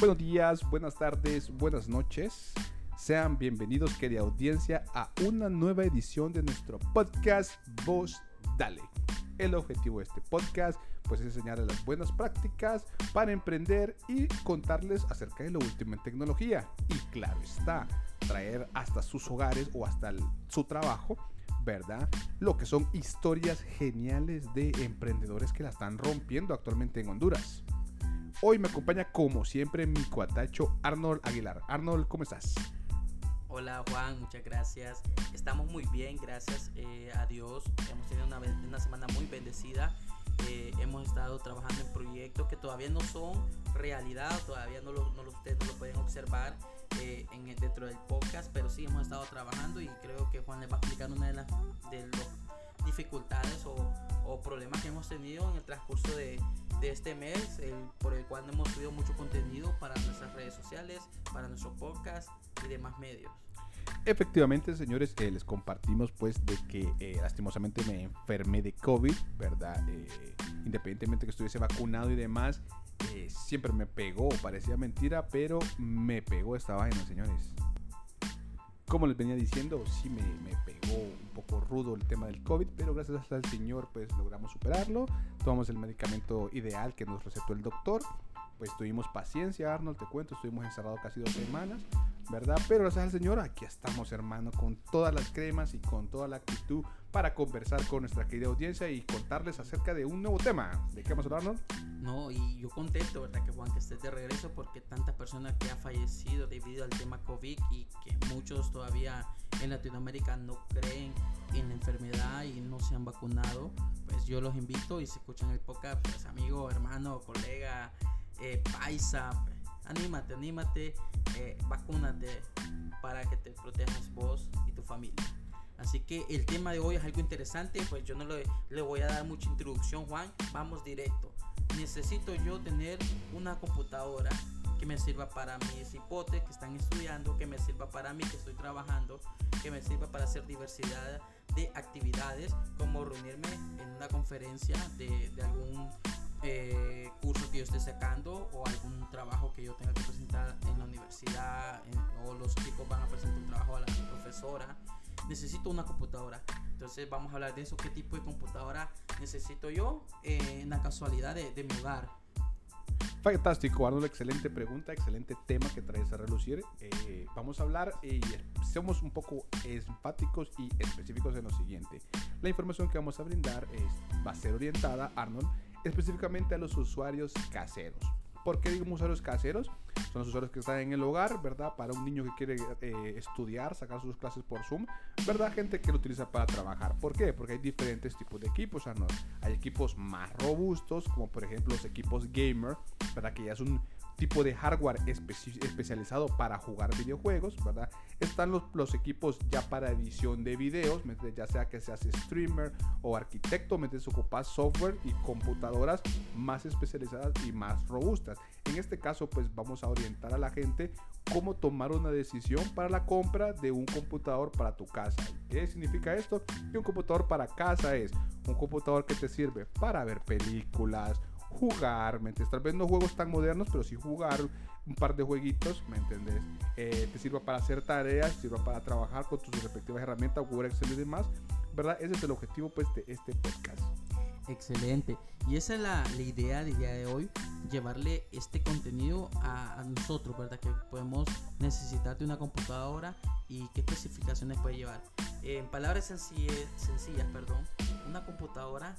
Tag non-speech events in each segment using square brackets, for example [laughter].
Buenos días, buenas tardes, buenas noches. Sean bienvenidos, querida audiencia, a una nueva edición de nuestro podcast Voz Dale. El objetivo de este podcast pues es enseñarles las buenas prácticas para emprender y contarles acerca de lo último en tecnología. Y claro está, traer hasta sus hogares o hasta su trabajo, ¿verdad? Lo que son historias geniales de emprendedores que la están rompiendo actualmente en Honduras. Hoy me acompaña como siempre mi cuatacho Arnold Aguilar. Arnold, ¿cómo estás? Hola Juan, muchas gracias. Estamos muy bien, gracias eh, a Dios. Hemos tenido una, semana muy bendecida. Eh, hemos estado trabajando en proyectos que todavía no son realidad, todavía no lo, ustedes no lo pueden observar eh, en, dentro del podcast, pero sí hemos estado trabajando y creo que Juan les va a explicar una de las de dificultades o problemas que hemos tenido en el transcurso de, de este mes, por el cual hemos subido mucho contenido para nuestras redes sociales, para nuestro podcast y demás medios. Efectivamente, señores, eh, les compartimos pues de que eh, lastimosamente me enfermé de COVID, ¿verdad? Eh, independientemente que estuviese vacunado y demás, siempre me pegó, parecía mentira, pero me pegó esta vaina, señores como les venía diciendo, sí me, me, pegó un poco rudo el tema del COVID, pero gracias al Señor pues logramos superarlo. Tomamos el medicamento ideal que nos recetó el doctor. Pues tuvimos paciencia, Arnold, te cuento, estuvimos encerrados casi dos semanas, ¿verdad? Pero gracias al Señor, aquí estamos, hermano, con todas las cremas y con toda la actitud para conversar con nuestra querida audiencia y contarles acerca de un nuevo tema. ¿De qué vamos a hablar, No, y yo contento, ¿verdad? Que Juan, que estés de regreso porque tantas personas que han fallecido debido al tema COVID y que muchos todavía en Latinoamérica no creen en la enfermedad y no se han vacunado, pues yo los invito y se escuchan el podcast, pues amigo, hermano, colega, eh, paisa, anímate, anímate, eh, vacúnate para que te protejas vos y tu familia. Así que el tema de hoy es algo interesante, pues yo no le, le voy a dar mucha introducción, Juan. Vamos directo. Necesito yo tener una computadora que me sirva para mis hipotes que están estudiando, que me sirva para mí que estoy trabajando, que me sirva para hacer diversidad de actividades, como reunirme en una conferencia de, de algún eh, curso que yo esté sacando o algún trabajo que yo tenga que presentar en la universidad o los chicos van a presentar un trabajo a la profesora necesito una computadora. Entonces vamos a hablar de eso, qué tipo de computadora necesito yo eh, en la casualidad de, de, mi hogar. Fantástico, Arnold, excelente pregunta, excelente tema que traes a relucir. Eh, vamos a hablar y somos un poco enfáticos y específicos en lo siguiente. La información que vamos a brindar es, va a ser orientada, Arnold, específicamente a los usuarios caseros. ¿Por qué digo usuarios caseros? Son los usuarios que están en el hogar, ¿verdad? Para un niño que quiere eh, estudiar, sacar sus clases por Zoom, ¿verdad? Gente que lo utiliza para trabajar. ¿Por qué? Porque hay diferentes tipos de equipos, Arnold. Hay equipos más robustos, como por ejemplo los equipos gamer, ¿verdad? Que ya es un tipo de hardware especializado para jugar videojuegos, ¿verdad? Están los, equipos ya para edición de videos, ya sea que seas streamer o arquitecto, se ocupa software y computadoras más especializadas y más robustas. En este caso, pues vamos a orientar a la gente cómo tomar una decisión para la compra de un computador para tu casa. ¿Qué significa esto? Que un computador para casa es un computador que te sirve para ver películas, jugar, ¿me entiendes? Tal vez no juegos tan modernos, pero sí jugar un par de jueguitos, ¿me entiendes? Eh, te sirva para hacer tareas, te sirva para trabajar con tus respectivas herramientas, Google, Excel y demás, ¿verdad? Ese es el objetivo pues de este podcast. Excelente. Y esa es la, la idea del día de hoy, llevarle este contenido a, a, nosotros, ¿verdad? Que podemos necesitar de una computadora y qué especificaciones puede llevar. En palabras sencillas, sencillas perdón, una computadora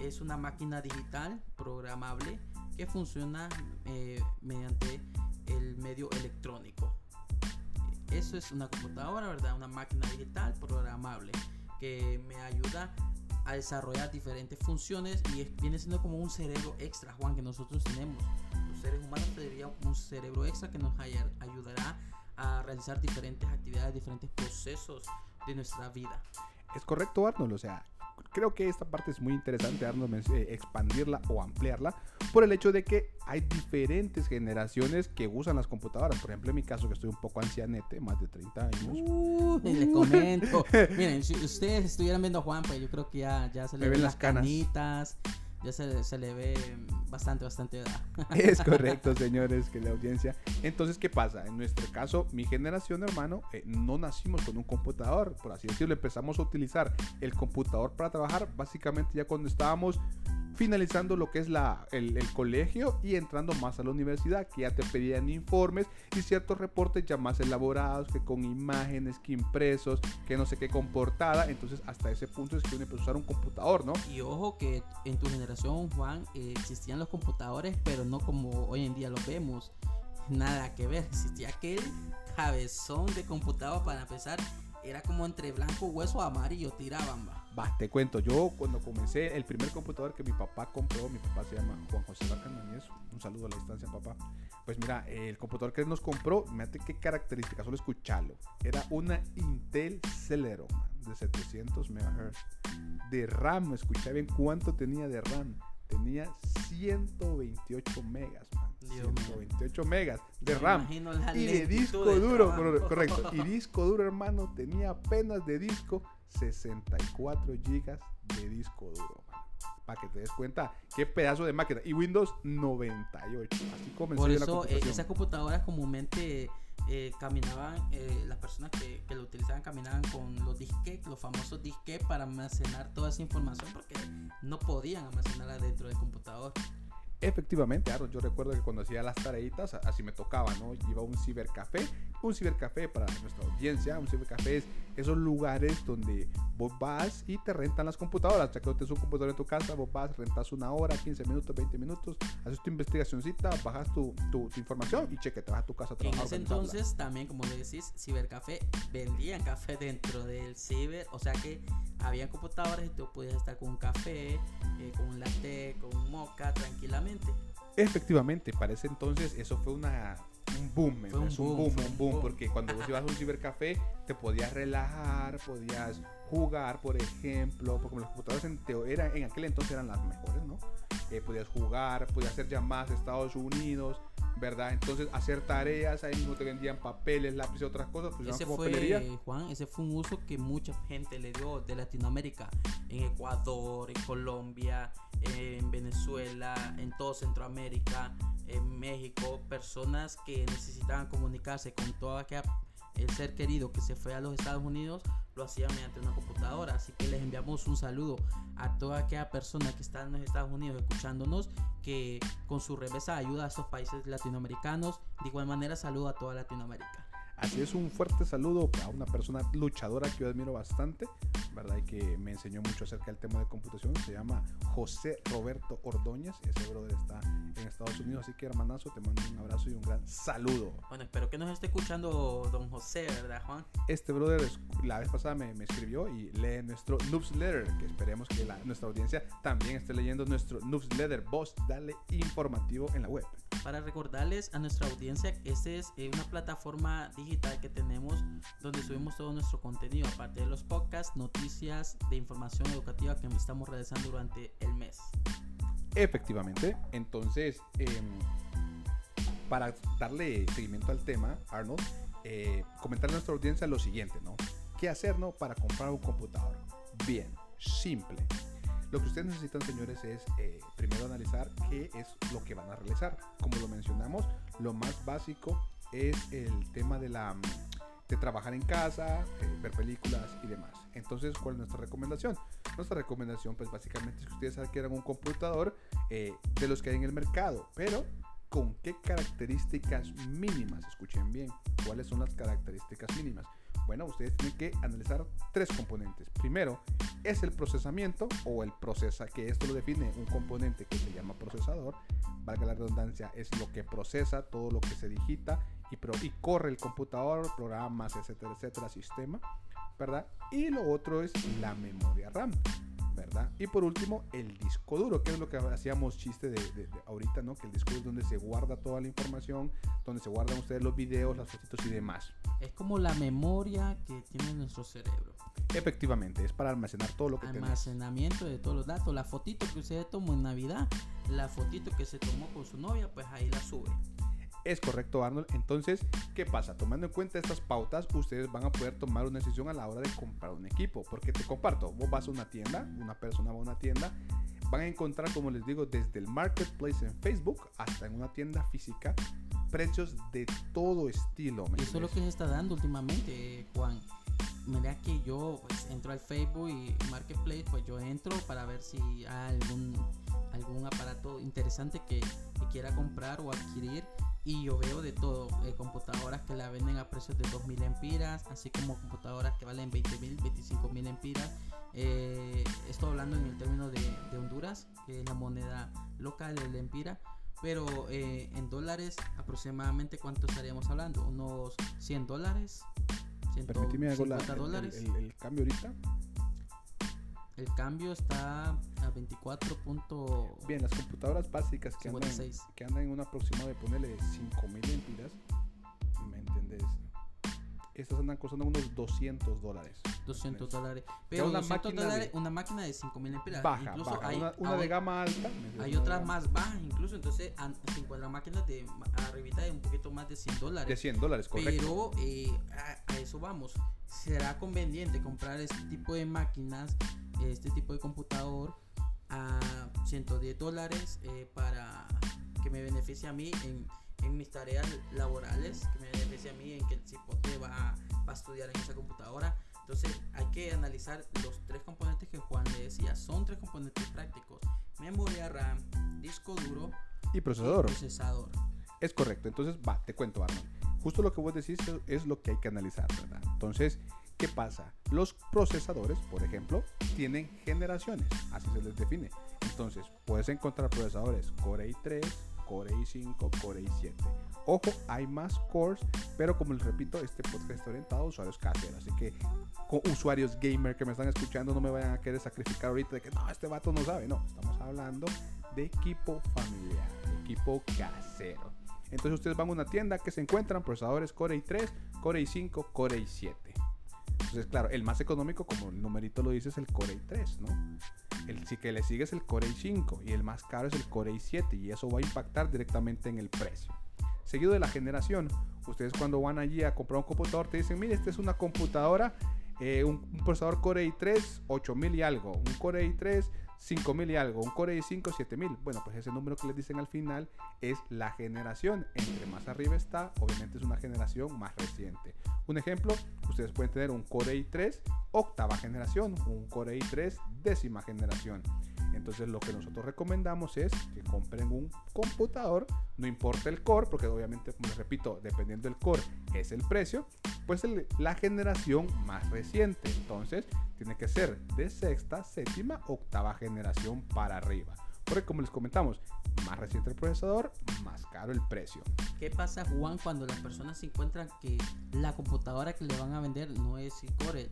es una máquina digital programable que funciona eh, mediante el medio electrónico. Eso es una computadora, ¿verdad? Una máquina digital programable que me ayuda a desarrollar diferentes funciones y viene siendo como un cerebro extra, Juan, que nosotros tenemos. Los seres humanos tendrían un cerebro extra que nos ayudará a realizar diferentes actividades, diferentes procesos de nuestra vida. Es correcto, Arnold. O sea, creo que esta parte es muy interesante, Arnold, eh, expandirla o ampliarla por el hecho de que hay diferentes generaciones que usan las computadoras. Por ejemplo, en mi caso, que estoy un poco ancianete, más de 30 años. Uh, les comento. [laughs] Miren, si ustedes estuvieran viendo a Juan, pues yo creo que ya, ya se le ven las canitas. Ya se, se le ve bastante, bastante edad. [laughs] Es correcto, [laughs] señores, que la audiencia. Entonces, ¿qué pasa? En nuestro caso, mi generación, hermano, eh, no nacimos con un computador, por así decirlo. Empezamos a utilizar el computador para trabajar, básicamente ya cuando estábamos finalizando lo que es la, el, colegio y entrando más a la universidad, que ya te pedían informes y ciertos reportes ya más elaborados, que con imágenes, que impresos, que no sé qué comportada. Entonces, hasta ese punto es que uno empezó a usar un computador, ¿no? Y ojo que en tu generación, Juan, eh, existían los computadores, pero no como hoy en día los vemos. Nada que ver, existía aquel cabezón de computador para empezar era como entre blanco, hueso, amarillo, tiraban, va. Te cuento, yo cuando comencé, el primer computador que mi papá compró, mi papá se llama Juan José Barcandañez, un saludo a la distancia, papá. Pues mira, el computador que nos compró, mírate qué características, solo escucharlo. Era una Intel Celeron de 700 MHz de RAM, escuché bien cuánto tenía de RAM. Tenía 128 megas, man. 128 megas de RAM y de disco duro, [laughs] correcto. Y disco duro, hermano, tenía apenas de disco 64 gigas de disco duro, Para que te des cuenta qué pedazo de máquina. Y Windows 98. Así comenzó Por eso, la eh, esas computadoras comúnmente eh, caminaban, eh, las personas que, lo utilizaban caminaban con los disquetes, los famosos disquetes para almacenar toda esa información porque no podían almacenarla dentro del computador. Efectivamente, Aaron, yo recuerdo que cuando hacía las tareitas, así me tocaba, ¿no? Iba a un cibercafé. Un cibercafé para nuestra audiencia, un cibercafé es esos lugares donde vos vas y te rentan las computadoras. Sea, que tienes un computador en tu casa, vos vas, rentas una hora, 15 minutos, 20 minutos, haces tu investigacióncita, bajas tu, tu, información y cheque, te vas a tu casa a trabajar. En ese entonces, también, como le decís, cibercafé, vendían café [laughs] dentro del ciber, o sea que había computadores y tú podías estar con un café, eh, con un latte, con un mocha, tranquilamente. Efectivamente, para ese entonces eso fue una, un boom, fue un, boom, un boom, porque cuando vos ibas a un cibercafé te podías relajar, podías jugar, por ejemplo, porque los computadores en, era, en aquel entonces eran las mejores, ¿no? Eh, podías jugar, podías hacer llamadas a Estados Unidos, ¿verdad? Entonces, hacer tareas, ahí mismo te vendían papeles, lápices, otras cosas. Pues ese fue, Juan, ese fue un uso que mucha gente le dio de Latinoamérica, en Ecuador, en Colombia, en Venezuela, en todo Centroamérica, en México, personas que necesitaban comunicarse con toda aquella el ser querido que se fue a los Estados Unidos lo hacía mediante una computadora. Así que les enviamos un saludo a toda aquella persona que está en los Estados Unidos escuchándonos, que con su revesa ayuda a estos países latinoamericanos. De igual manera, saludo a toda Latinoamérica. Así es, un fuerte saludo a una persona luchadora que yo admiro bastante, ¿verdad? Y que me enseñó mucho acerca del tema de computación. Se llama José Roberto Ordóñez. Ese brother está en Estados Unidos. Así que, hermanazo, te mando un abrazo y un gran saludo. Bueno, espero que nos esté escuchando don José, ¿verdad, Juan? Este brother la vez pasada me, me escribió y lee nuestro newsletter, que esperemos que la, nuestra audiencia también esté leyendo nuestro newsletter. Vos, dale informativo en la web. Para recordarles a nuestra audiencia esta es eh, una plataforma digital que tenemos donde subimos todo nuestro contenido, aparte de los podcasts, noticias de información educativa que estamos realizando durante el mes. Efectivamente, entonces, em, para darle seguimiento al tema, Arnold, eh, comentar a nuestra audiencia lo siguiente, ¿no? ¿Qué hacer, no? Para comprar un computador. Bien, simple. Lo que ustedes necesitan, señores, es eh, primero analizar qué es lo que van a realizar. Como lo mencionamos, lo más básico es el tema de la de trabajar en casa, eh, ver películas y demás. Entonces, ¿cuál es nuestra recomendación? Nuestra recomendación, pues básicamente es que ustedes adquieran un computador eh, de los que hay en el mercado, pero ¿con qué características mínimas? Escuchen bien, ¿cuáles son las características mínimas? Bueno, ustedes tienen que analizar tres componentes. Primero, es el procesamiento o el procesa, que esto lo define un componente que se llama procesador. Valga la redundancia, es lo que procesa todo lo que se digita y, y corre el computador, programas, etcétera, etcétera, sistema, ¿verdad? Y lo otro es la memoria RAM. ¿verdad? Y por último, el disco duro, que es lo que hacíamos chiste de, ahorita, ¿no? Que el disco duro es donde se guarda toda la información, donde se guardan ustedes los videos, las fotos y demás. Es como la memoria que tiene nuestro cerebro. Efectivamente, es para almacenar todo lo que Almacenamiento de todos los datos. La fotito que usted tomó en Navidad, la fotito que se tomó con su novia, pues ahí la sube. Es correcto, Arnold. Entonces, ¿qué pasa? Tomando en cuenta estas pautas, ustedes van a poder tomar una decisión a la hora de comprar un equipo. Porque te comparto, vos vas a una tienda, una persona va a una tienda, van a encontrar, como les digo, desde el marketplace en Facebook hasta en una tienda física, precios de todo estilo. ¿me Y eso es lo que se está dando últimamente, Juan. Mira que yo pues, entro al Facebook y Marketplace, pues yo entro para ver si hay algún, algún aparato interesante que, que quiera comprar o adquirir. Y yo veo de todo, eh, computadoras que la venden a precios de 2.000 empiras, así como computadoras que valen 20.000, 25.000 empiras. Eh, estoy hablando en el término de, de Honduras, que es la moneda local del empira. Pero eh, en dólares, aproximadamente, ¿cuánto estaríamos hablando? ¿Unos 100 dólares? Permíteme hago la- 150 el- dólares. el- el- el cambio ahorita. El cambio está a 24. punto- Bien, las computadoras básicas que andan, 56. que andan en un aproximado de ponerle 5000 empiras, ¿me entendés? Estas andan costando unos 200 dólares. 200 dólares. Pero una 200 máquina dólares, de- una máquina de 5000 empiras. Baja, Incluso baja. hay, una una de gama alta. ¿me hay otras más bajas, incluso. Entonces, se encuentran máquinas de arribita de un poquito más de 100 dólares. De 100 dólares, correcto. Pero eh, a, a eso vamos. ¿Será conveniente comprar este tipo de máquinas, este tipo de computador a 110 dólares eh, para que me beneficie a mí en, en mis tareas laborales, que me beneficie a mí en que el cipote va, va a estudiar en esa computadora? Entonces hay que analizar los tres componentes que Juan le decía. Son tres componentes prácticos. Memoria RAM, disco duro Y y procesador. procesador. Es correcto. Entonces, va, te cuento, Arnold. Justo lo que vos decís es lo que hay que analizar, ¿verdad? Entonces, ¿qué pasa? Los procesadores, por ejemplo, tienen generaciones, así se les define. Entonces, puedes encontrar procesadores Core i3, Core i5, Core i7. Ojo, hay más cores, pero como les repito, este podcast está orientado a usuarios caseros, así que usuarios gamer que me están escuchando no me vayan a querer sacrificar ahorita de que no, este vato no sabe. No, estamos hablando de equipo familiar, equipo casero. Entonces ustedes van a una tienda que se encuentran procesadores Core i3, Core i5, Core i7. Entonces, claro, el más económico, como el numerito lo dice, es el Core i3, ¿no? El sí que le sigue es el Core i5 y el más caro es el Core i7 y eso va a impactar directamente en el precio. Seguido de la generación, ustedes cuando van allí a comprar un computador te dicen, mire, esta es una computadora, eh, un, procesador Core i3 8000 y algo, un Core i3 5000 y algo, un Core i5 7000. Bueno, pues ese número que les dicen al final es la generación. Entre más arriba está, obviamente es una generación más reciente. Un ejemplo, ustedes pueden tener un Core i3 octava generación, un Core i3 décima generación. Entonces lo que nosotros recomendamos es que compren un computador, no importa el core, porque obviamente, como les repito, dependiendo del core es el precio, pues el- la generación más reciente. Entonces tiene que ser de sexta, séptima, octava generación para arriba. Porque como les comentamos, más reciente el procesador, más caro el precio. ¿Qué pasa, Juan, cuando las personas se encuentran que la computadora que le van a vender no es Core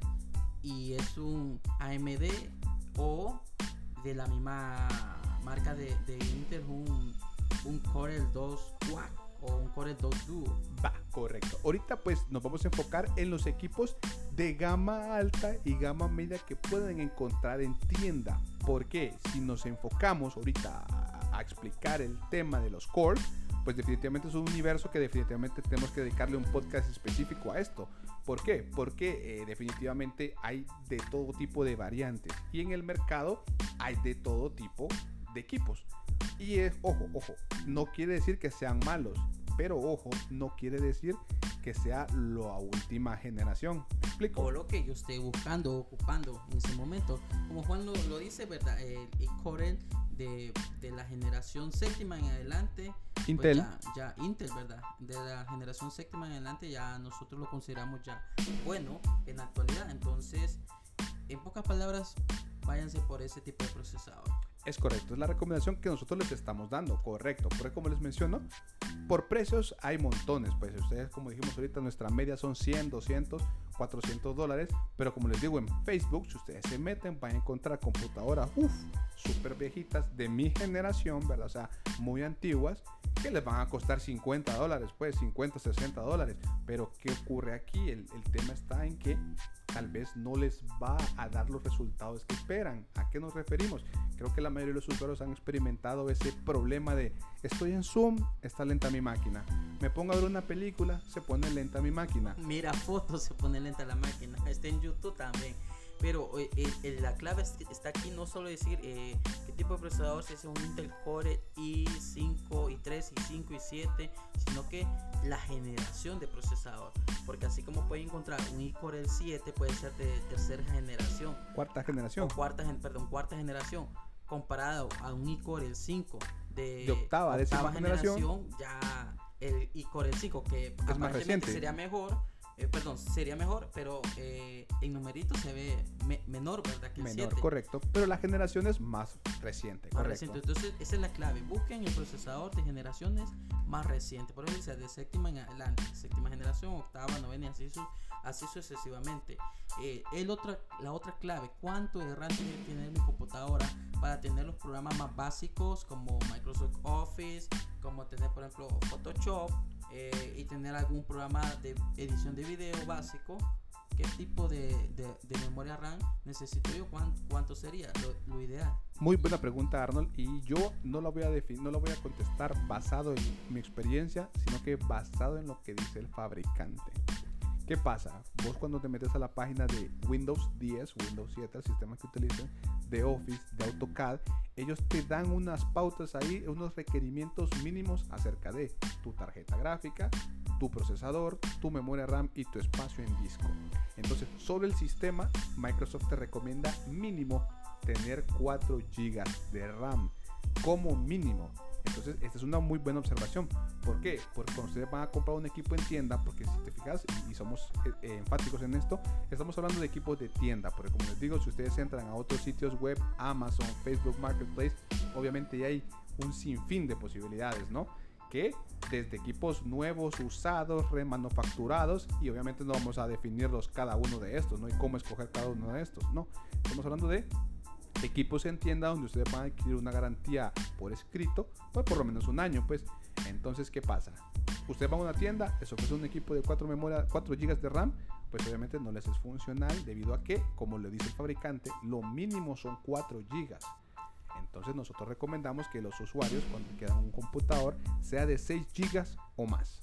y es un AMD o de la misma marca de, de Intel, un, un Core 2 Quad o un Core 2 Duo? Va, correcto. Ahorita pues nos vamos a enfocar en los equipos de gama alta y gama media que pueden encontrar en tienda. Porque si nos enfocamos ahorita a, a explicar el tema de los cores, pues definitivamente es un universo que definitivamente tenemos que dedicarle un podcast específico a esto. ¿Por qué? Porque eh, definitivamente hay de todo tipo de variantes y en el mercado hay de todo tipo de equipos. Y es, ojo, ojo, no quiere decir que sean malos, pero ojo, no quiere decir que sea la última generación. ¿Me explico? O lo que yo esté buscando ocupando en ese momento. Como Juan lo, lo dice, ¿verdad? El, el Core de, de la generación séptima en adelante. pues Intel. ya, ya Intel, ¿verdad? De la generación séptima en adelante ya nosotros lo consideramos ya bueno en la actualidad. Entonces, en pocas palabras, váyanse por ese tipo de procesador. Es correcto, es la recomendación que nosotros les estamos dando, correcto. Porque como les menciono, por precios hay montones. Pues ustedes, como dijimos ahorita, nuestra media son 100, 200, 400 dólares. Pero como les digo, en Facebook, si ustedes se meten, van a encontrar computadoras, uff, súper viejitas de mi generación, ¿verdad? O sea, muy antiguas, que les van a costar 50 dólares, pues 50, 60 dólares. Pero ¿qué ocurre aquí? El, el tema está en que tal vez no les va a dar los resultados que esperan. ¿A qué nos referimos? Creo que la mayoría de los usuarios han experimentado ese problema de estoy en Zoom, está lenta mi máquina. Me pongo a ver una película, se pone lenta mi máquina. Mira fotos, se pone lenta la máquina. Está en YouTube también. Pero eh, eh, la clave es- está aquí no solo decir eh, qué tipo de procesador, si es un Intel Core i5, i3, i5, i7, sino que la generación de procesador. Porque así como puede encontrar un i-Core el 7, puede ser de tercera generación Cuarta generación. o cuarta, perdón, cuarta generación comparado a un iCore el 5 de, De octava, décima generación. ya el iCore el 5 que más aparentemente reciente. sería mejor eh, perdón sería mejor pero eh, en numerito se ve me- menor verdad que Menor, 7 correcto. Pero la generación es más reciente, más correcto. reciente. Entonces, esa es la clave. Busquen el procesador de generaciones más reciente. Por eso dice de séptima en adelante. Séptima generación, octava, novena y así, su- así sucesivamente. Eh, el otra, la otra clave, ¿cuánto de RAM tiene que tener mi computadora para tener los programas más básicos como Microsoft Office, como tener, por ejemplo, Photoshop eh, y tener algún programa de edición de video básico? ¿Qué tipo de, de- de memoria RAM necesito yo? ¿Cuán- ¿Cuánto sería lo- lo ideal? Muy buena pregunta, Arnold. Y yo no la voy a no la voy a contestar basado en mi experiencia, sino que basado en lo que dice el fabricante. ¿Qué pasa? Vos cuando te metes a la página de Windows 10, Windows 7, el sistema que utilicen, de Office, de AutoCAD, ellos te dan unas pautas ahí, unos requerimientos mínimos acerca de tu tarjeta gráfica, tu procesador, tu memoria RAM y tu espacio en disco. Entonces, sobre el sistema, Microsoft te recomienda mínimo tener 4 GB de RAM como mínimo. Entonces, esta es una muy buena observación. ¿Por qué? Porque cuando ustedes van a comprar un equipo en tienda, porque si te fijas, y, somos eh, eh, enfáticos en esto, estamos hablando de equipos de tienda. Porque como les digo, si ustedes entran a otros sitios web, Amazon, Facebook Marketplace, obviamente ya hay un sinfín de posibilidades, ¿no? Que desde equipos nuevos, usados, remanufacturados, y obviamente no vamos a definirlos cada uno de estos, ¿no? Y cómo escoger cada uno de estos, no. Estamos hablando de equipos en tienda donde ustedes van a adquirir una garantía por escrito por por lo menos un año pues. Entonces qué pasa usted va a una tienda les ofrece un equipo de 4 memoria 4 GB de RAM pues obviamente no les es funcional debido a que como le dice el fabricante lo mínimo son 4 GB entonces nosotros recomendamos que los usuarios cuando quieran un computador sea de 6 GB o más.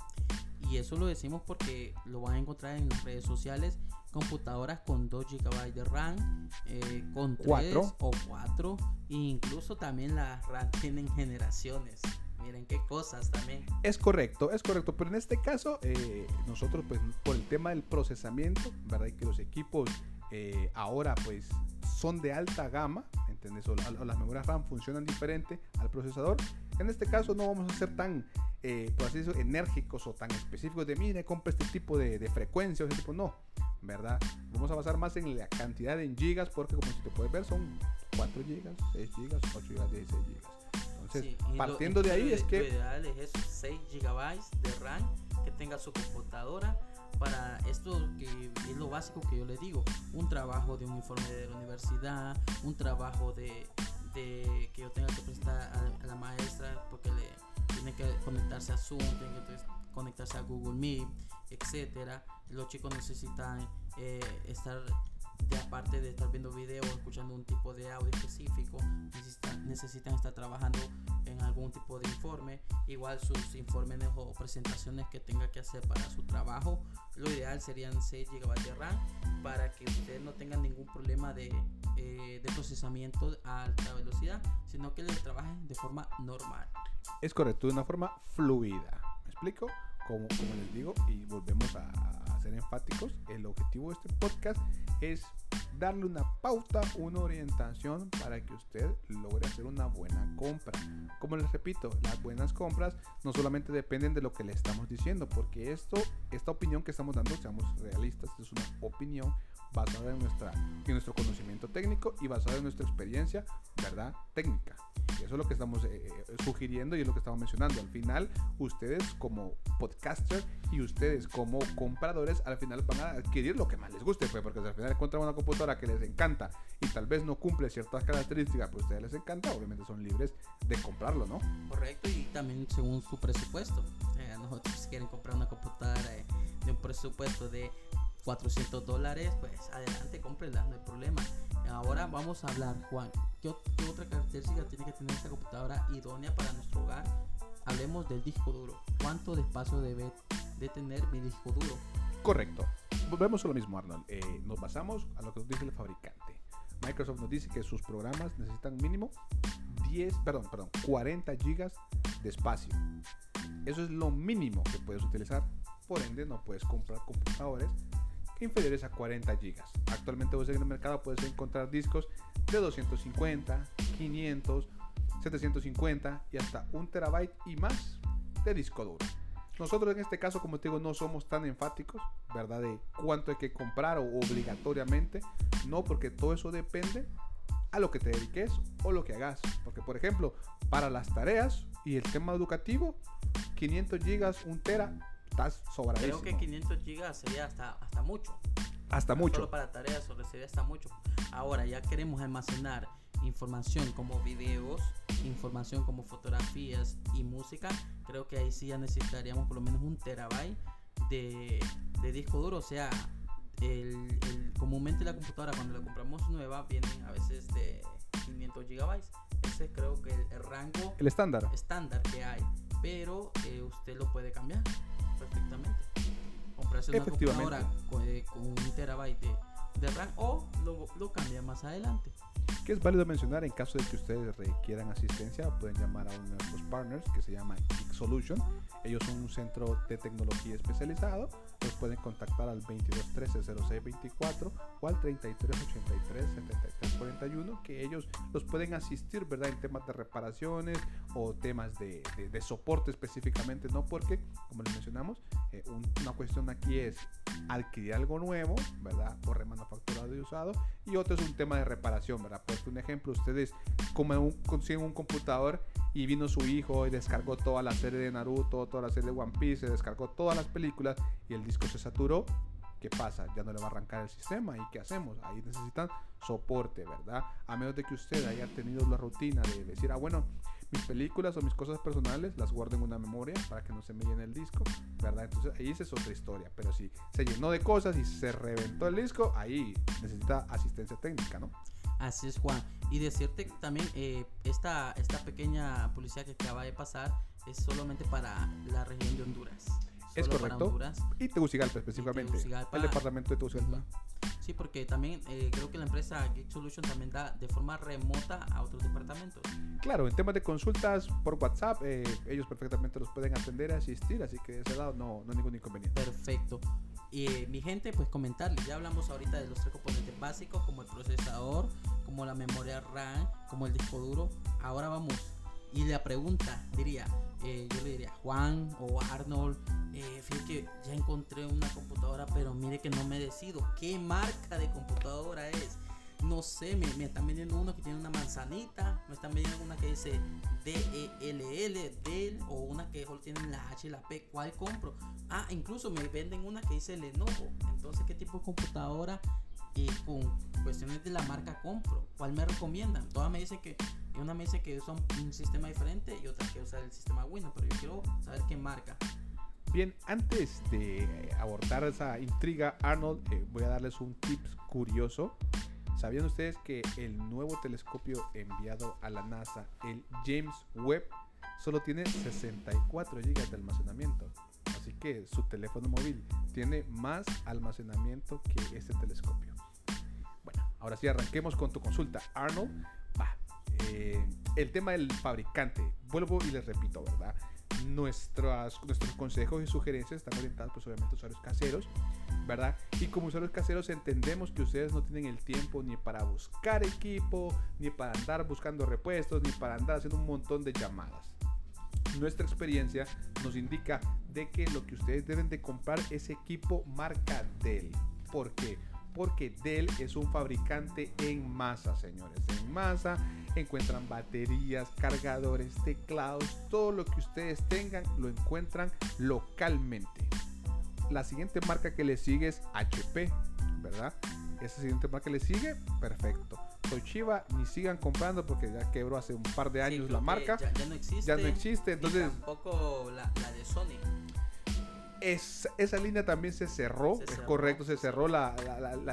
Y eso lo decimos porque lo van a encontrar en las redes sociales. Computadoras con 2 GB de RAM, eh, con 3 Cuatro. o 4. E incluso también las RAM tienen generaciones. Miren qué cosas también. Es correcto, es correcto, pero en este caso eh, nosotros pues por el tema del procesamiento, ¿verdad? Y que los equipos eh, ahora pues son de alta gama, ¿entendés? O, o las memorias RAM funcionan diferente al procesador. En este caso no vamos a ser tan, eh, por así decirlo, enérgicos o tan específicos de, mire, compre este tipo de, de frecuencia o ese tipo, no, ¿verdad? Vamos a basar más en la cantidad en gigas porque como si te puedes ver son 4 gigas, 6 gigas, 8 gigas, 16 gigas. Entonces, Sí, y lo- partiendo de ahí es lo que... ideal es eso, 6 GB de RAM que tenga su computadora para esto que es lo básico que yo les digo, un trabajo de un informe de la universidad, un trabajo de, de que yo tenga que prestar a, a la maestra porque le tiene que conectarse a Zoom, tiene que conectarse a Google Meet, etcétera. Los chicos necesitan eh, estar de aparte de estar viendo video o escuchando un tipo de audio específico, necesitan, necesitan estar trabajando en algún tipo de informe, igual sus informes o presentaciones que tenga que hacer para su trabajo, lo ideal serían 6 GB de RAM para que usted no tenga ningún problema de, eh, de procesamiento a alta velocidad, sino que le trabajen de forma normal. Es correcto, de una forma fluida. ¿Me explico? Como, les digo, y volvemos a, a ser enfáticos, el objetivo de este podcast es darle una pauta, una orientación para que usted logre hacer una buena compra. Como les repito, las buenas compras no solamente dependen de lo que le estamos diciendo, porque esto, esta opinión que estamos dando, seamos realistas, es una opinión basada en, nuestra, en nuestro conocimiento técnico y basada en nuestra experiencia, ¿verdad? Técnica. Y eso es lo que estamos eh, eh, sugiriendo y es lo que estamos mencionando. Al final, ustedes como podcaster y ustedes como compradores, al final van a adquirir lo que más les guste, pues, porque si al final encuentran una computadora que les encanta y tal vez no cumple ciertas características, pues a ustedes les encanta, obviamente son libres de comprarlo, ¿no? Correcto, y también según su presupuesto. Eh, nosotros quieren comprar una computadora de, de un presupuesto de 400 dólares, pues adelante, cómprenla, no hay problema. Ahora vamos a hablar, Juan, ¿qué, qué otra característica tiene que tener esta computadora idónea para nuestro hogar? Hablemos del disco duro. ¿Cuánto de espacio debe de tener mi disco duro? Correcto. volvemos a lo mismo, Arnold. Eh, nos basamos a lo que nos dice el fabricante. Microsoft nos dice que sus programas necesitan mínimo 10, perdón, perdón, 40 gigas de espacio. Eso es lo mínimo que puedes utilizar. Por ende, no puedes comprar computadores inferiores a 40 gigas. Actualmente vos en el mercado puedes encontrar discos de 250, 500, 750 y hasta un terabyte y más de disco duro. Nosotros en este caso, como te digo, no somos tan enfáticos, ¿verdad? De cuánto hay que comprar o obligatoriamente. No, porque todo eso depende a lo que te dediques o lo que hagas. Porque, por ejemplo, para las tareas y el tema educativo, 500 gigas, un tera, estás sobradísimo. Creo que 500 gigas sería hasta, hasta mucho. Hasta mucho. Solo para tareas solo sería hasta mucho. Ahora ya queremos almacenar información como videos, información como fotografías y música, creo que ahí sí ya necesitaríamos por lo menos un terabyte de, de disco duro. O sea, el, comúnmente la computadora cuando la compramos nueva viene a veces de 500 gigabytes. Ese creo que el, el rango el estándar estándar que hay, pero eh, usted lo puede cambiar perfectamente. Comprarse una computadora con, eh, con un terabyte de de RAM o lo, lo cambia más adelante. Que es válido mencionar en caso de que ustedes requieran asistencia, pueden llamar a uno de nuestros partners que se llama Geek Solution. Ellos son un centro de tecnología especializado. Los pueden contactar al 2213-0624 o al 3383-7341, que ellos los pueden asistir, ¿verdad? En temas de reparaciones o temas de, de, soporte específicamente, ¿no? Porque, como les mencionamos, eh, una cuestión aquí es adquirir algo nuevo, ¿verdad? O remanufacturado y usado. Y otro es un tema de reparación, ¿verdad? Por un ejemplo, ustedes como un, consiguen un computador y vino su hijo y descargó toda la serie de Naruto, toda la serie de One Piece, descargó todas las películas y el disco se saturó. ¿Qué pasa? Ya no le va a arrancar el sistema. ¿Y qué hacemos? Ahí necesitan soporte, ¿verdad? A menos de que usted haya tenido la rutina de decir, ah, bueno, mis películas o mis cosas personales las guardo en una memoria para que no se me llene el disco, ¿verdad? Entonces ahí esa es otra historia. Pero si se llenó de cosas y se reventó el disco, ahí necesita asistencia técnica, ¿no? Así es, Juan. Y decirte también, eh, esta, esta pequeña publicidad que acaba de pasar es solamente para la región de Honduras. Es correcto. Y Tegucigalpa específicamente. el departamento de Tegucigalpa. Sí, porque también eh, creo que la empresa Geek Solution también da de forma remota a otros departamentos. Claro, en temas de consultas por WhatsApp, eh, ellos perfectamente los pueden atender asistir, así que de ese lado no, no hay ningún inconveniente. Perfecto. Y eh, mi gente, pues comentarles, ya hablamos ahorita de los tres componentes básicos, como el procesador, como la memoria RAM, como el disco duro. Ahora vamos. Y la pregunta diría, eh, yo le diría Juan o Arnold, eh, fíjate que ya encontré una computadora, pero mire que no me decido. ¿Qué marca de computadora es? No sé, me, están vendiendo una que tiene una manzanita, me están vendiendo una que dice D-E-L-L, Dell, o una que solo tiene la H y la P. ¿Cuál compro? Ah, incluso me venden una que dice Lenovo. Entonces, ¿qué tipo de computadora y con cuestiones de la marca compro? ¿Cuál me recomiendan? Todas me dicen que una me dice que usa un, sistema diferente y otra que usa el sistema Windows, pero yo quiero saber qué marca. Bien, antes de abordar esa intriga, Arnold, eh, voy a darles un tips curioso. ¿Sabían ustedes que el nuevo telescopio enviado a la NASA, el James Webb, solo tiene 64 GB de almacenamiento? Así que su teléfono móvil tiene más almacenamiento que este telescopio. Ahora sí arranquemos con tu consulta. Arnold, eh, el tema del fabricante, vuelvo y les repito, ¿verdad? Nuestras, nuestros consejos y sugerencias están orientados pues obviamente usuarios caseros, ¿verdad? Y como usuarios caseros entendemos que ustedes no tienen el tiempo ni para buscar equipo, ni para andar buscando repuestos, ni para andar haciendo un montón de llamadas. Nuestra experiencia nos indica de que lo que ustedes deben de comprar es equipo marca Dell. ¿Por qué? Dell es un fabricante en masa, señores. En masa encuentran baterías, cargadores, teclados, todo lo que ustedes tengan lo encuentran localmente. La siguiente marca que le sigue es HP, ¿verdad? Esa siguiente marca que le sigue, perfecto. Toshiba ni sigan comprando porque ya quebró hace un par de años la marca. Ya, no existe. Ya no existe, entonces. tampoco la, la de Sony esa línea también se cerró, es correcto, se cerró la,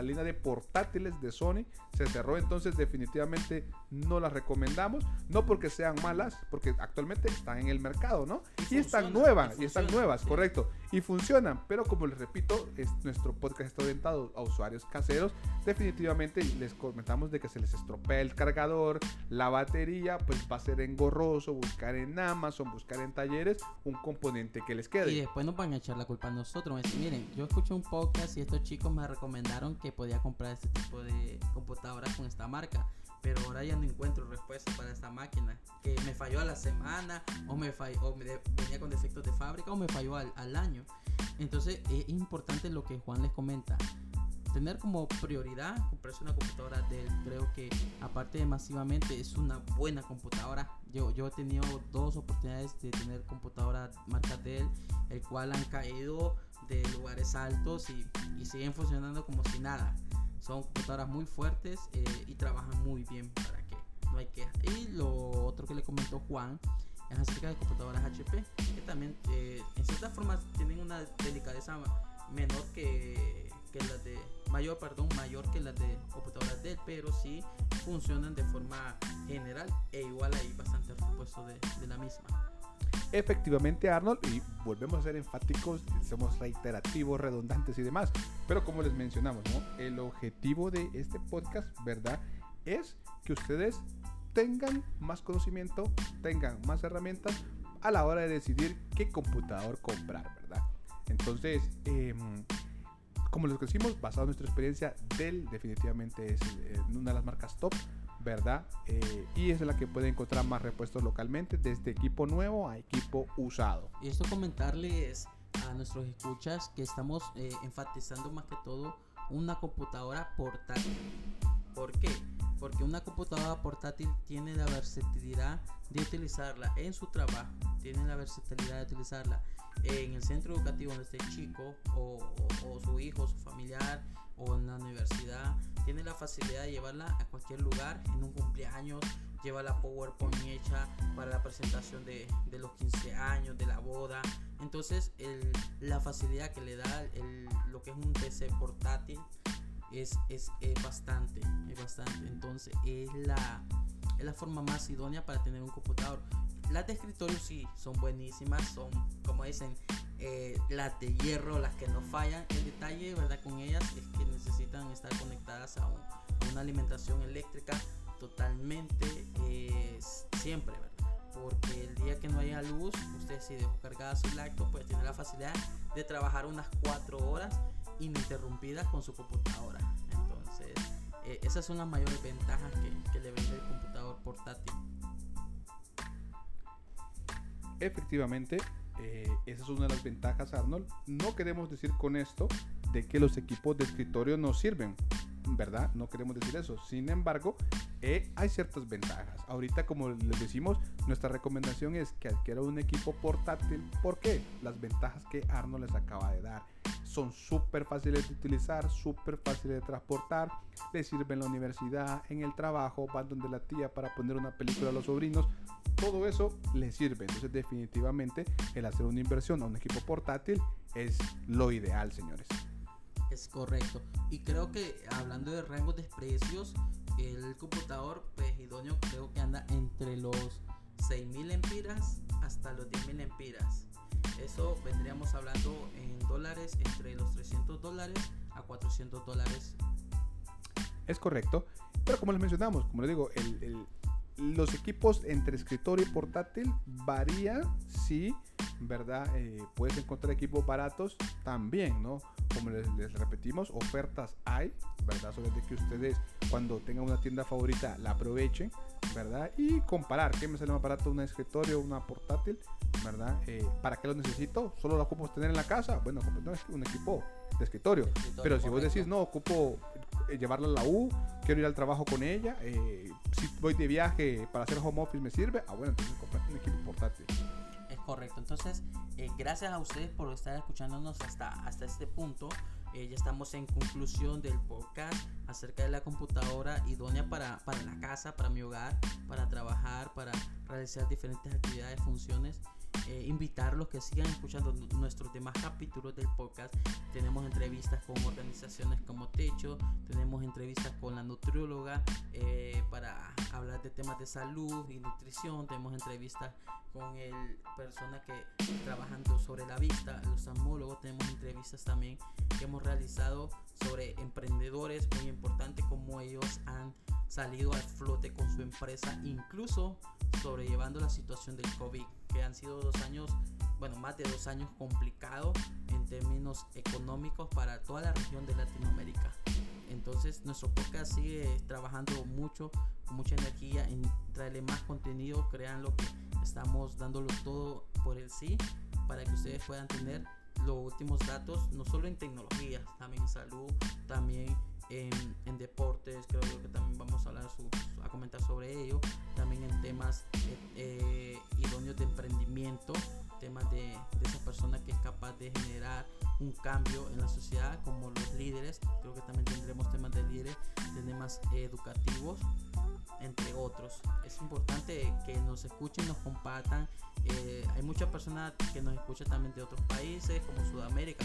línea de portátiles de Sony, se cerró, entonces definitivamente no las recomendamos, no porque sean malas, porque actualmente están en el mercado, ¿no? Y, están nuevas, y, están nuevas, correcto. Y funcionan. Pero como les repito, es, nuestro podcast está orientado a usuarios caseros. Definitivamente les comentamos de que se les estropea el cargador, la batería, pues va a ser engorroso buscar en Amazon, buscar en talleres un componente que les quede. Y después nos van a echar la culpa a nosotros. Miren, yo escuché un podcast y estos chicos me recomendaron que podía comprar este tipo de computadoras con esta marca pero ahora ya no encuentro respuesta para esta máquina. Que me falló a la semana, o me falló, o me venía con defectos de fábrica, o me falló al, al, año. Entonces es importante lo que Juan les comenta. Tener como prioridad comprarse una computadora Dell. Creo que aparte de masivamente es una buena computadora. Yo, yo he tenido dos oportunidades de tener computadoras marca Dell, el cual han caído de lugares altos y, y siguen funcionando como si nada. Son computadoras muy fuertes eh, y trabajan muy bien para que no hay quejas. Y lo otro que le comentó Juan es acerca de computadoras HP, que también eh, en cierta forma tienen una delicadeza menor que, que las de mayor, perdón, mayor que las de computadoras Dell, pero sí funcionan de forma general e igual hay bastante repuesto de, de la misma. Efectivamente, Arnold, y volvemos a ser enfáticos, somos reiterativos, redundantes y demás, pero como les mencionamos, el objetivo de este podcast, ¿verdad? Es que ustedes tengan más conocimiento, tengan más herramientas a la hora de decidir qué computador comprar, ¿verdad? Entonces, eh, como les decimos, basado en nuestra experiencia, Dell definitivamente es eh, una de las marcas top ¿verdad? Eh, y es la que puede encontrar más repuestos localmente, desde equipo nuevo a equipo usado. Y esto comentarles a nuestros escuchas que estamos eh, enfatizando más que todo una computadora portátil. ¿Por qué? Porque una computadora portátil tiene la versatilidad de utilizarla en su trabajo, tiene la versatilidad de utilizarla en el centro educativo donde esté el chico o, o, o su hijo, su familiar o en la universidad tiene la facilidad de llevarla a cualquier lugar, en un cumpleaños, lleva la PowerPoint hecha para la presentación de, de los 15 años, de la boda. Entonces, el, la facilidad que le da el, lo que es un PC portátil es, es, es, bastante, es bastante. Entonces, es la, es la forma más idónea para tener un computador. Las de escritorio sí, son buenísimas, son, como dicen, eh, las de hierro, las que no fallan. El detalle, ¿verdad? Con ellas es que necesitan estar conectadas a, un, a una alimentación eléctrica totalmente eh, siempre, ¿verdad? Porque el día que no haya luz, usted si dejó cargada su lacto, pues tiene la facilidad de trabajar unas 4 horas ininterrumpidas con su computadora. Entonces, eh, esas son las mayores ventajas que, que le vende el computador portátil. Efectivamente, eh, esa es una de las ventajas, Arnold. No queremos decir con esto de que los equipos de escritorio no sirven, ¿verdad? No queremos decir eso. Sin embargo, eh, hay ciertas ventajas. Ahorita, como les decimos, nuestra recomendación es que adquiera un equipo portátil. ¿Por qué? Las ventajas que Arnold les acaba de dar. Son súper fáciles de utilizar, súper fáciles de transportar. Les sirve en la universidad, en el trabajo, van donde la tía para poner una película a los sobrinos. Todo eso les sirve. Entonces, definitivamente, el hacer una inversión a un equipo portátil es lo ideal, señores. Es correcto. Y creo que hablando de rangos de precios, el computador pues idóneo creo que anda entre los 6.000 empiras hasta los 10.000 empiras. Eso vendríamos hablando en dólares entre los 300 dólares a 400 dólares. Es correcto. Pero como les mencionamos, como les digo, los equipos entre escritorio y portátil varía si, ¿verdad? Eh, puedes encontrar equipos baratos también, ¿no? Como les, repetimos, ofertas hay, ¿verdad? Solo de que ustedes cuando tengan una tienda favorita la aprovechen, ¿verdad? Y comparar qué me sale más barato, un escritorio o una portátil, ¿verdad? Eh, ¿Para qué lo necesito? ¿Solo lo ocupo tener en la casa? Bueno, no es un equipo de escritorio. escritorio Pero si vos decís, no, ocupo eh, llevarla a la U, quiero ir al trabajo con ella, eh, si voy de viaje para hacer home office me sirve, ah, bueno, entonces comprate un equipo portátil. Es correcto. Entonces, eh, gracias a ustedes por estar escuchándonos hasta, hasta este punto. Eh, ya estamos en conclusión del podcast acerca de la computadora idónea para, para la casa, para mi hogar, para trabajar, para realizar diferentes actividades, funciones. Eh, invitarlos que sigan escuchando nuestros demás capítulos del podcast. Tenemos entrevistas con organizaciones como Techo, tenemos entrevistas con la nutrióloga eh, para hablar de temas de salud y nutrición, tenemos entrevistas con el persona que trabajando sobre la vista, los amólogos, tenemos entrevistas también que hemos realizado sobre emprendedores muy importantes como ellos han salido al flote con su empresa, incluso sobrellevando la situación del COVID, que han sido dos años, bueno, más de dos años complicados en términos económicos para toda la región de Latinoamérica. Entonces nuestro podcast sigue trabajando mucho, con mucha energía en traerle más contenido, crean lo que estamos dándolo todo por el sí, para que ustedes puedan tener los últimos datos, no solo en tecnología, también en salud, también en, deportes, creo que también vamos a hablar a comentar sobre ello, también en temas eh, eh, idóneos de emprendimiento, temas de, de, esa persona que es capaz de generar un cambio en la sociedad, como los líderes, creo que también tendremos temas de líderes, temas educativos, entre otros. Es importante que nos escuchen, nos compartan. Eh, hay muchas personas que nos escuchan también de otros países, como Sudamérica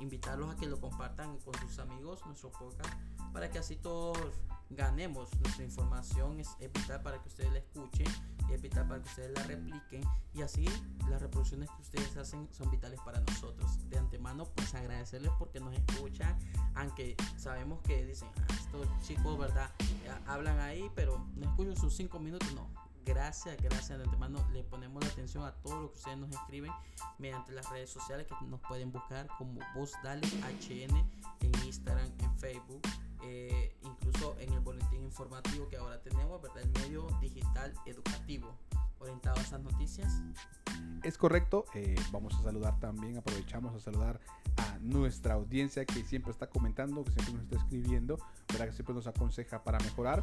invitarlos a que lo compartan con sus amigos, nuestro podcast, para que así todos ganemos. Nuestra información es, vital para que ustedes la escuchen, es vital para que ustedes la repliquen y así las reproducciones que ustedes hacen son vitales para nosotros. De antemano, pues agradecerles porque nos escuchan, aunque sabemos que dicen, ah, estos chicos, ¿verdad? Hablan ahí, pero no escuchan sus cinco minutos, no gracias, gracias de antemano. Le ponemos la atención a todo lo que ustedes nos escriben mediante las redes sociales que nos pueden buscar como Voz Dale HN en Instagram, en Facebook, eh, incluso en el boletín informativo que ahora tenemos, ¿verdad? El medio digital educativo orientado a esas noticias. Es correcto, eh, vamos a saludar también, aprovechamos a saludar a nuestra audiencia que siempre está comentando, que siempre nos está escribiendo, ¿verdad? que siempre nos aconseja para mejorar.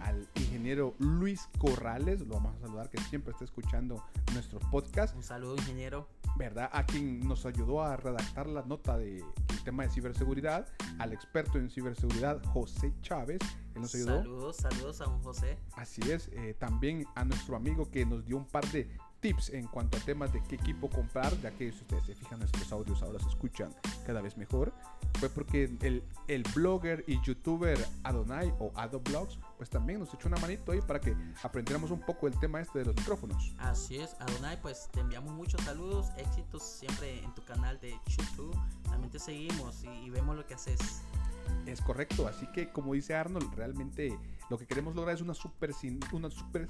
Al ingeniero Luis Corrales, lo vamos a saludar, que siempre está escuchando nuestro podcast. Un saludo, ingeniero. ¿Verdad? A quien nos ayudó a redactar la nota del tema de ciberseguridad, al experto en ciberseguridad, José Chávez. Él nos ayudó. Saludos, saludos a un José. Así es, eh, también a nuestro amigo que nos dio un par de tips en cuanto a temas de qué equipo comprar, ya que si ustedes se fijan nuestros audios ahora se escuchan cada vez mejor, fue porque el, el blogger y youtuber Adonai o Adoblogs, pues también nos echó una manito ahí para que aprendiéramos un poco el tema este de los micrófonos. Así es, Adonai, pues te enviamos muchos saludos, éxitos siempre en tu canal de YouTube, también te seguimos y, y vemos lo que haces. Es correcto, así que como dice Arnold, realmente lo que queremos lograr es una súper una super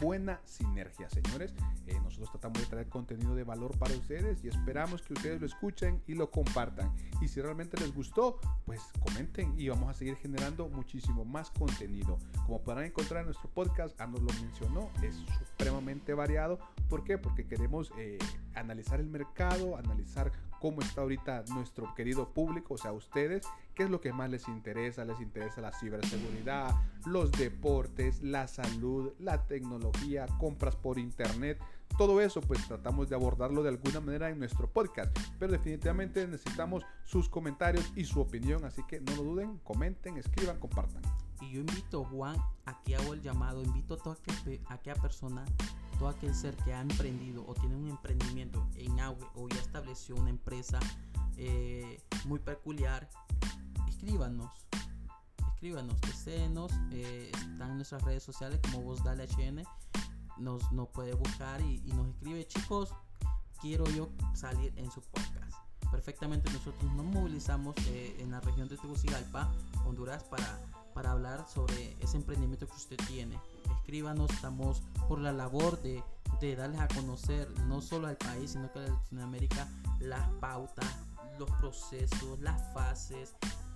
buena sinergia, señores. Eh, nosotros tratamos de traer contenido de valor para ustedes y esperamos que ustedes lo escuchen y lo compartan. Y si realmente les gustó, pues comenten y vamos a seguir generando muchísimo más contenido. Como podrán encontrar en nuestro podcast, Arnold lo mencionó, es supremamente variado. ¿Por qué? Porque queremos eh, analizar el mercado, analizar cómo está ahorita nuestro querido público, o sea, ustedes, qué es lo que más les interesa, les interesa la ciberseguridad, los deportes, la salud, la tecnología, compras por internet, todo eso pues tratamos de abordarlo de alguna manera en nuestro podcast, pero definitivamente necesitamos sus comentarios y su opinión, así que no lo duden, comenten, escriban, compartan. Y yo invito, Juan, aquí hago el llamado, invito a toda aquella persona todo aquel ser que ha emprendido o tiene un emprendimiento en agua o ya estableció una empresa eh, muy peculiar, escríbanos. Escríbanos, deseenos, eh, están en nuestras redes sociales como Voz Dale HN, nos, nos puede buscar y, nos escribe, chicos, quiero yo salir en su podcast. Perfectamente nosotros nos movilizamos eh, en la región de Tegucigalpa, Honduras, para, para hablar sobre ese emprendimiento que usted tiene escríbanos, estamos por la labor de, de darles a conocer no solo al país, sino que a Latinoamérica las pautas, los procesos, las fases,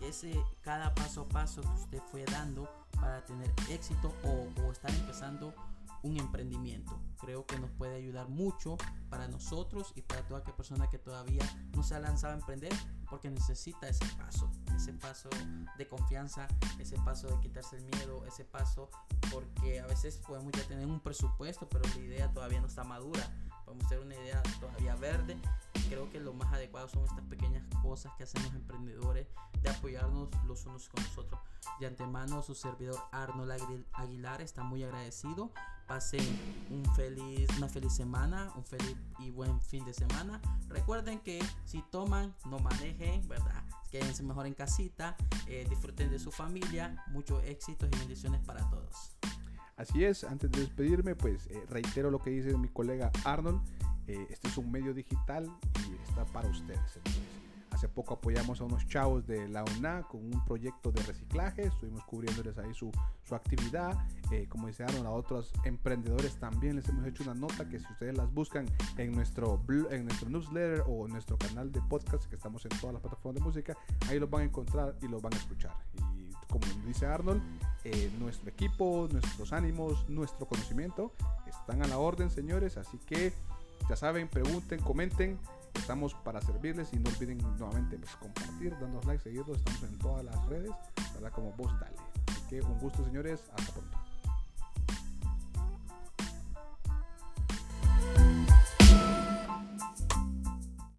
ese cada paso a paso que usted fue dando para tener éxito o, estar empezando un emprendimiento. Creo que nos puede ayudar mucho para nosotros y para toda aquella persona que todavía no se ha lanzado a emprender porque necesita ese paso, ese paso de confianza, ese paso de quitarse el miedo, ese paso porque a veces podemos ya tener un presupuesto, pero la idea todavía no está madura. Podemos tener una idea todavía verde creo que lo más adecuado son estas pequeñas cosas que hacen los emprendedores de apoyarnos los unos con los otros. De antemano, su servidor Arnold Aguilar está muy agradecido pasen un feliz, una feliz semana, un feliz y buen fin de semana. Recuerden que si toman, no manejen, ¿verdad? Quédense mejor en casita, eh, disfruten de su familia, muchos éxitos y bendiciones para todos. Así es, antes de despedirme, pues eh, reitero lo que dice mi colega Arnold. Eh, este es un medio digital y está para ustedes. Hace poco apoyamos a unos chavos de la UNA con un proyecto de reciclaje, estuvimos cubriéndoles ahí su, su actividad. Eh, como dice Arnold, a otros emprendedores también les hemos hecho una nota que si ustedes las buscan en nuestro, en nuestro newsletter o en nuestro canal de podcast, que estamos en todas las plataformas de música, ahí los van a encontrar y los van a escuchar. Y como dice Arnold, eh, nuestro equipo, nuestros ánimos, nuestro conocimiento están a la orden, señores. Así que ya saben, pregunten, comenten. Estamos para servirles y no olviden nuevamente pues, compartir, darnos like, seguirnos. Estamos en todas las redes, ¿verdad? Como vos dale. Así que un gusto, señores. Hasta pronto.